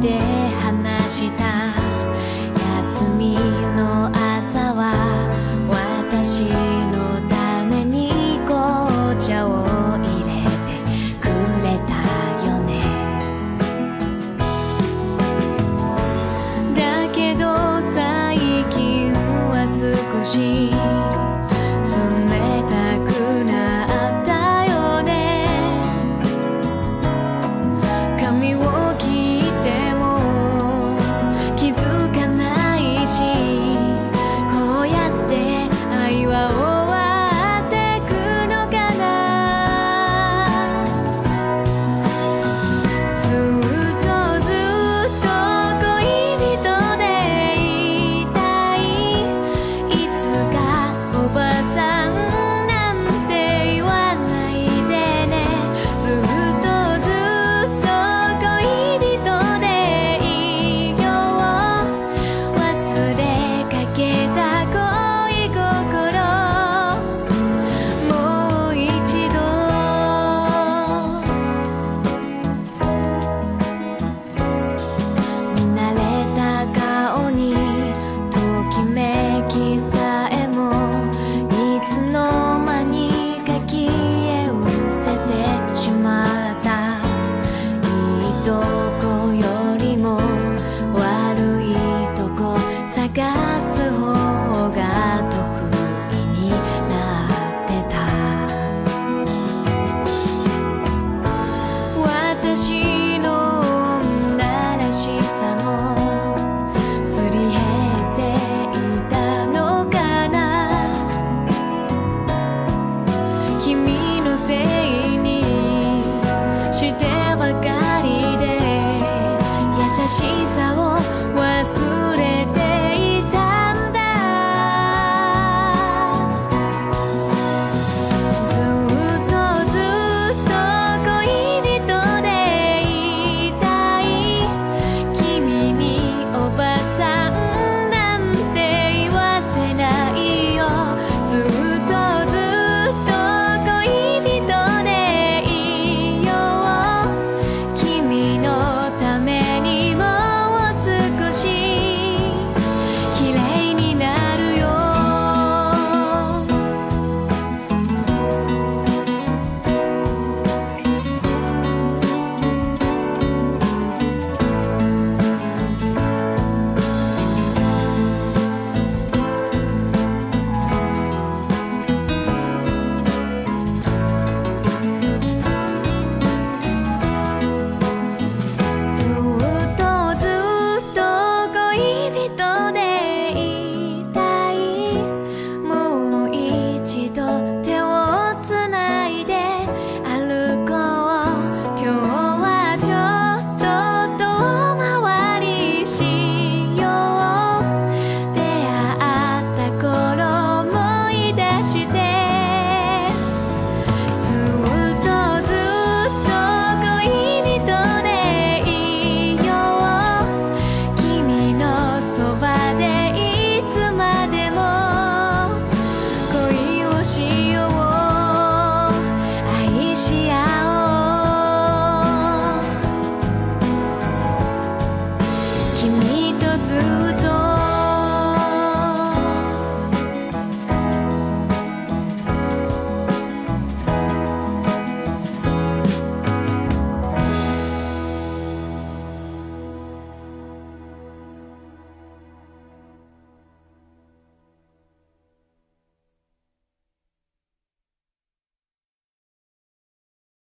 で話した。休みの朝は私のために紅茶を入れてくれたよね。だけど最近は少ししてばかりで優しさを忘れて